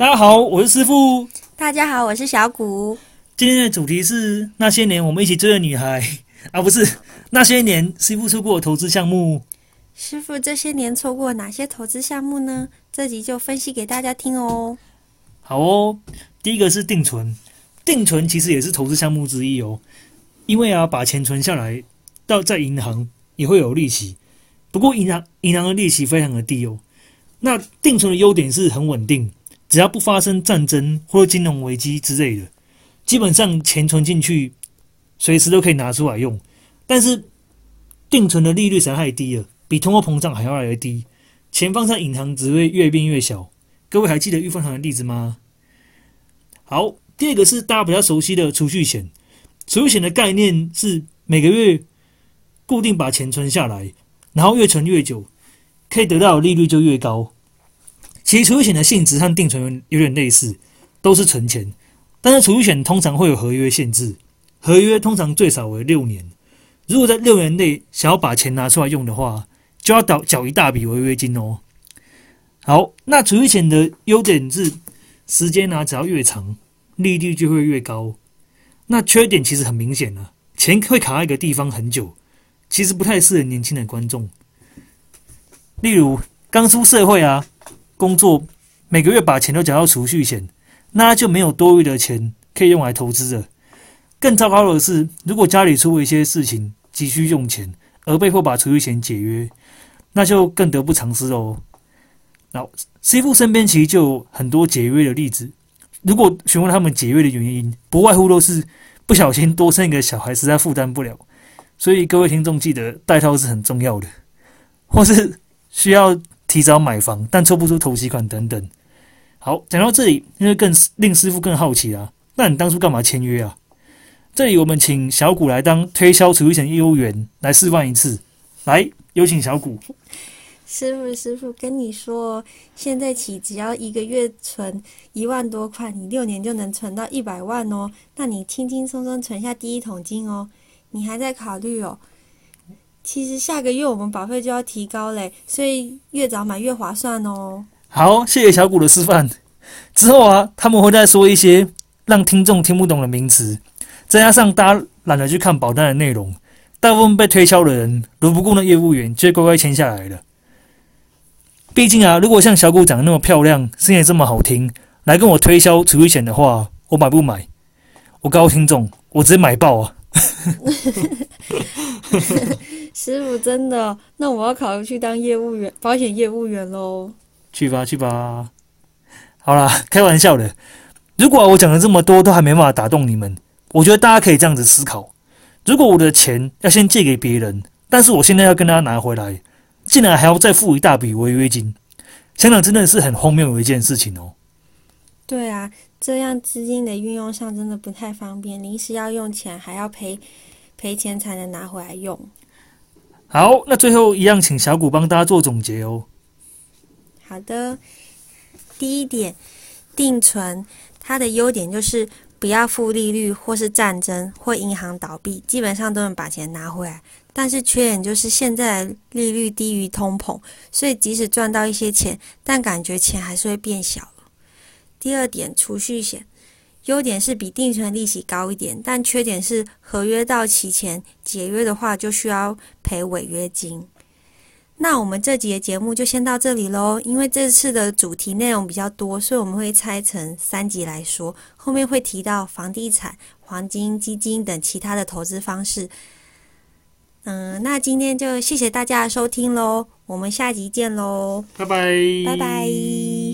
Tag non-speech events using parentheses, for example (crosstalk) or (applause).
大家好，我是师傅。大家好，我是小谷。今天的主题是那些年我们一起追的女孩 (laughs) 啊，不是那些年师傅出过的投资项目。师傅这些年错过哪些投资项目呢？这集就分析给大家听哦。好哦，第一个是定存，定存其实也是投资项目之一哦。因为啊，把钱存下来，到在银行也会有利息，不过银行银行的利息非常的低哦。那定存的优点是很稳定，只要不发生战争或金融危机之类的，基本上钱存进去，随时都可以拿出来用。但是定存的利率实在太低了，比通货膨胀还要来低，钱放在银行只会越变越小。各位还记得预分行的例子吗？好，第二个是大家比较熟悉的储蓄险。储蓄险的概念是每个月固定把钱存下来，然后越存越久，可以得到的利率就越高。其实储蓄险的性质和定存有点类似，都是存钱，但是储蓄险通常会有合约限制，合约通常最少为六年。如果在六年内想要把钱拿出来用的话，就要缴缴一大笔违约金哦。好，那储蓄险的优点是时间呢，只要越长，利率就会越高。那缺点其实很明显了，钱会卡在一个地方很久，其实不太适合年轻的观众。例如刚出社会啊，工作每个月把钱都缴到储蓄险，那就没有多余的钱可以用来投资了。更糟糕的是，如果家里出了一些事情急需用钱，而被迫把储蓄险解约，那就更得不偿失哦。那师傅身边其实就有很多解约的例子。如果询问他们解约的原因，不外乎都是不小心多生一个小孩，实在负担不了。所以各位听众记得带套是很重要的，或是需要提早买房但抽不出头期款等等。好，讲到这里，因为更令师傅更好奇啊，那你当初干嘛签约啊？这里我们请小谷来当推销储蓄险业务员来示范一次，来有请小谷。师傅，师傅跟你说，现在起只要一个月存一万多块，你六年就能存到一百万哦。那你轻轻松松存下第一桶金哦。你还在考虑哦？其实下个月我们保费就要提高嘞，所以越早买越划算哦。好，谢谢小谷的示范。之后啊，他们会再说一些让听众听不懂的名词，再加上大家懒得去看保单的内容，大部分被推销的人如不顾那业务员，就会乖乖签下来了。毕竟啊，如果像小谷长得那么漂亮，声音这么好听，来跟我推销储蓄险的话，我买不买？我告诉听众，我直接买爆啊！(laughs) 师傅真的，那我要考虑去当业务员，保险业务员喽。去吧，去吧。好啦，开玩笑的。如果我讲了这么多都还没办法打动你们，我觉得大家可以这样子思考：如果我的钱要先借给别人，但是我现在要跟他拿回来。竟然还要再付一大笔违约金，想想真的是很荒谬的一件事情哦。对啊，这样资金的运用上真的不太方便，临时要用钱还要赔赔钱才能拿回来用。好，那最后一样，请小谷帮大家做总结哦。好的，第一点，定存它的优点就是不要负利率，或是战争或银行倒闭，基本上都能把钱拿回来。但是缺点就是现在利率低于通膨，所以即使赚到一些钱，但感觉钱还是会变小了。第二点，储蓄险优点是比定存利息高一点，但缺点是合约到期前解约的话就需要赔违约金。那我们这集的节目就先到这里喽，因为这次的主题内容比较多，所以我们会拆成三集来说，后面会提到房地产、黄金、基金等其他的投资方式。嗯，那今天就谢谢大家的收听喽，我们下集见喽，拜拜，拜拜。